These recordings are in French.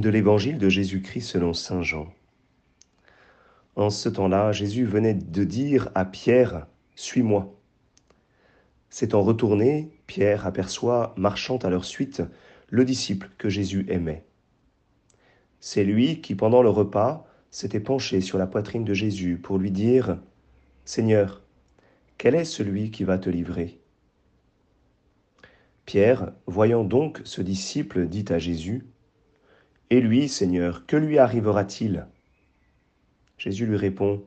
de l'évangile de Jésus-Christ selon Saint Jean. En ce temps-là, Jésus venait de dire à Pierre, Suis-moi. S'étant retourné, Pierre aperçoit, marchant à leur suite, le disciple que Jésus aimait. C'est lui qui, pendant le repas, s'était penché sur la poitrine de Jésus pour lui dire, Seigneur, quel est celui qui va te livrer? Pierre, voyant donc ce disciple, dit à Jésus, Et lui, Seigneur, que lui arrivera-t-il? Jésus lui répond,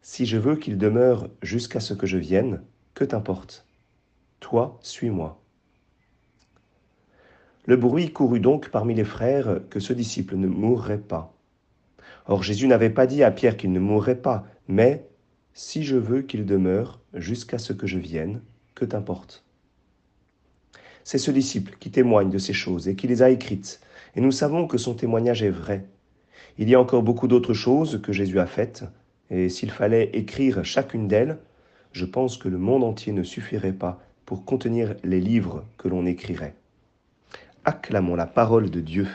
Si je veux qu'il demeure jusqu'à ce que je vienne, que t'importe Toi, suis-moi. Le bruit courut donc parmi les frères que ce disciple ne mourrait pas. Or Jésus n'avait pas dit à Pierre qu'il ne mourrait pas, mais Si je veux qu'il demeure jusqu'à ce que je vienne, que t'importe c'est ce disciple qui témoigne de ces choses et qui les a écrites, et nous savons que son témoignage est vrai. Il y a encore beaucoup d'autres choses que Jésus a faites, et s'il fallait écrire chacune d'elles, je pense que le monde entier ne suffirait pas pour contenir les livres que l'on écrirait. Acclamons la parole de Dieu.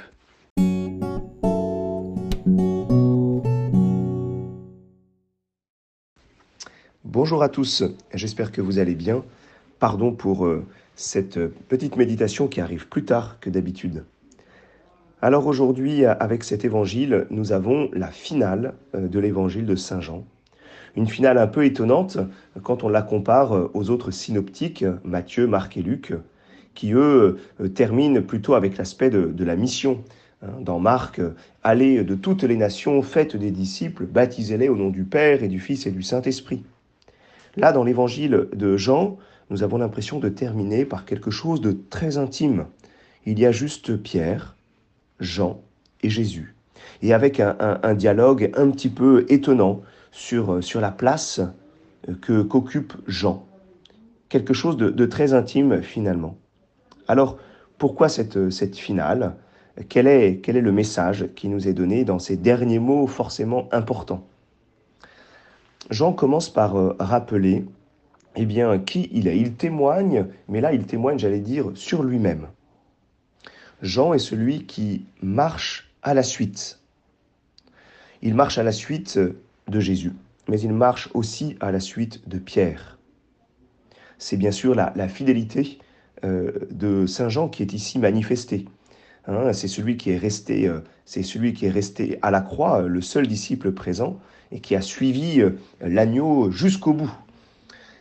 Bonjour à tous, j'espère que vous allez bien. Pardon pour euh, cette petite méditation qui arrive plus tard que d'habitude. Alors aujourd'hui, avec cet évangile, nous avons la finale euh, de l'évangile de Saint Jean. Une finale un peu étonnante quand on la compare euh, aux autres synoptiques, Matthieu, Marc et Luc, qui eux euh, terminent plutôt avec l'aspect de, la mission. Hein. Dans Marc, allez de toutes les nations, faites des disciples, baptisez-les au nom du Père et du Fils et du Saint-Esprit. Là, dans l'évangile de Jean, nous avons l'impression de terminer par quelque chose de très intime. Il y a juste Pierre, Jean et Jésus. Et avec un, dialogue un petit peu étonnant sur, sur la place que qu'occupe Jean. Quelque chose de, très intime finalement. Alors, pourquoi cette, cette finale? Quel est, le message qui nous est donné dans ces derniers mots forcément importants? Jean commence par euh, rappeler eh bien, qui il est Il témoigne, mais là, il témoigne, j'allais dire, sur lui-même. Jean est celui qui marche à la suite. Il marche à la suite de Jésus, mais il marche aussi à la suite de Pierre. C'est bien sûr la, fidélité euh, de Saint Jean qui est ici manifestée. Hein. c'est celui qui est resté, euh, c'est celui qui est resté à la croix, le seul disciple présent, et qui a suivi euh, l'agneau jusqu'au bout.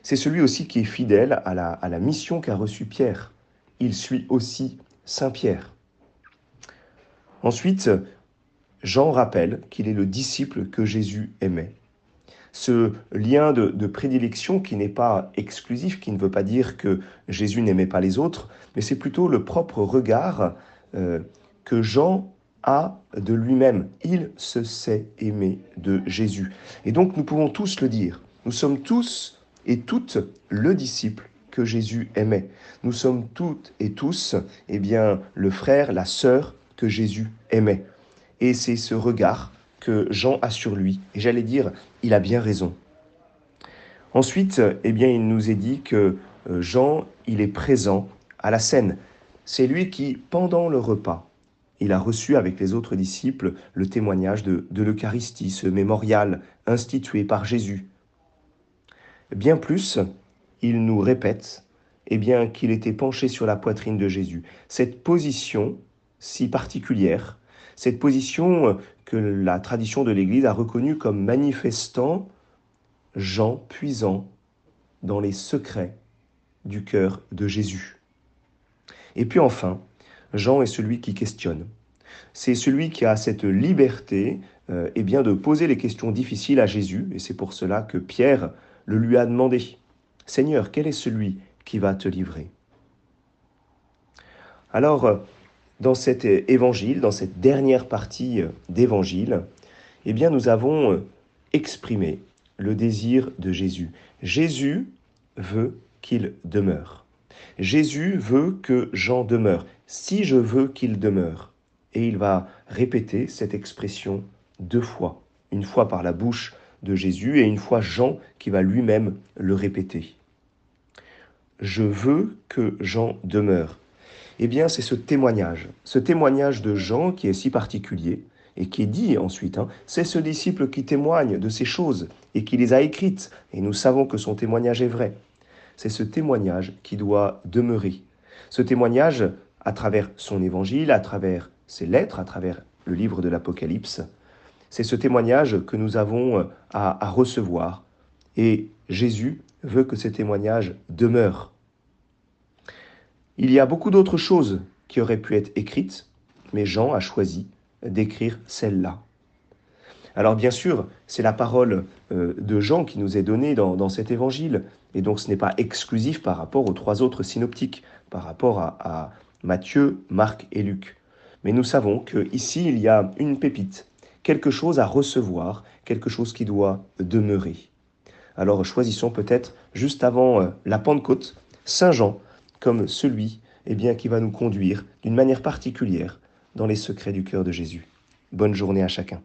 C'est celui aussi qui est fidèle à la, à la mission qu'a reçue Pierre. Il suit aussi Saint Pierre. Ensuite, Jean rappelle qu'il est le disciple que Jésus aimait. Ce lien de, prédilection qui n'est pas exclusif, qui ne veut pas dire que Jésus n'aimait pas les autres, mais c'est plutôt le propre regard euh, que Jean a de lui-même. Il se sait aimer de Jésus. Et donc nous pouvons tous le dire. Nous sommes tous et toutes le disciple que Jésus aimait. Nous sommes toutes et tous, eh bien, le frère, la sœur Jésus aimait. Et c'est ce regard que Jean a sur lui. Et j'allais dire, il a bien raison. Ensuite, eh bien, il nous est dit que euh, Jean, il est présent à la scène. C'est lui qui, pendant le repas, il a reçu avec les autres disciples le témoignage de, de l'Eucharistie, ce mémorial institué par Jésus Bien plus, il nous répète eh bien, qu'il était penché sur la poitrine de Jésus. Cette position si particulière, cette position que la tradition de l'Église a reconnue comme manifestant Jean puisant dans les secrets du cœur de Jésus. Et puis enfin, Jean est celui qui questionne. C'est celui qui a cette liberté euh, eh bien, de poser les questions difficiles à Jésus, et c'est pour cela que Pierre le lui a demandé, Seigneur, quel est celui qui va te livrer? Alors, dans cet évangile, dans cette dernière partie d'évangile, eh bien, nous avons exprimé le désir de Jésus. Jésus veut qu'il demeure. Jésus veut que Jean demeure. Si je veux qu'il demeure. Et il va répéter cette expression deux fois, une fois par la bouche de Jésus et une fois Jean qui va lui-même le répéter. Je veux que Jean demeure. Eh bien, c'est ce témoignage, ce témoignage de Jean qui est si particulier et qui est dit ensuite. Hein, c'est ce disciple qui témoigne de ces choses et qui les a écrites, et nous savons que son témoignage est vrai. C'est ce témoignage qui doit demeurer. Ce témoignage, à travers son évangile, à travers ses lettres, à travers le livre de l'Apocalypse, c'est ce témoignage que nous avons euh, à, à recevoir. Et Jésus veut que ce témoignage demeure. Il y a beaucoup d'autres choses qui auraient pu être écrites, mais Jean a choisi d'écrire celle-là. Alors bien sûr, c'est la parole euh, de Jean qui nous est donnée dans, cet évangile, et donc ce n'est pas exclusif par rapport aux trois autres synoptiques, par rapport à, à Matthieu, Marc et Luc. Mais nous savons qu'ici, il y a une pépite, quelque chose à recevoir, quelque chose qui doit demeurer. Alors choisissons peut-être, juste avant euh, la Pentecôte, Saint Jean comme celui eh bien, qui va nous conduire d'une manière particulière dans les secrets du cœur de Jésus. Bonne journée à chacun.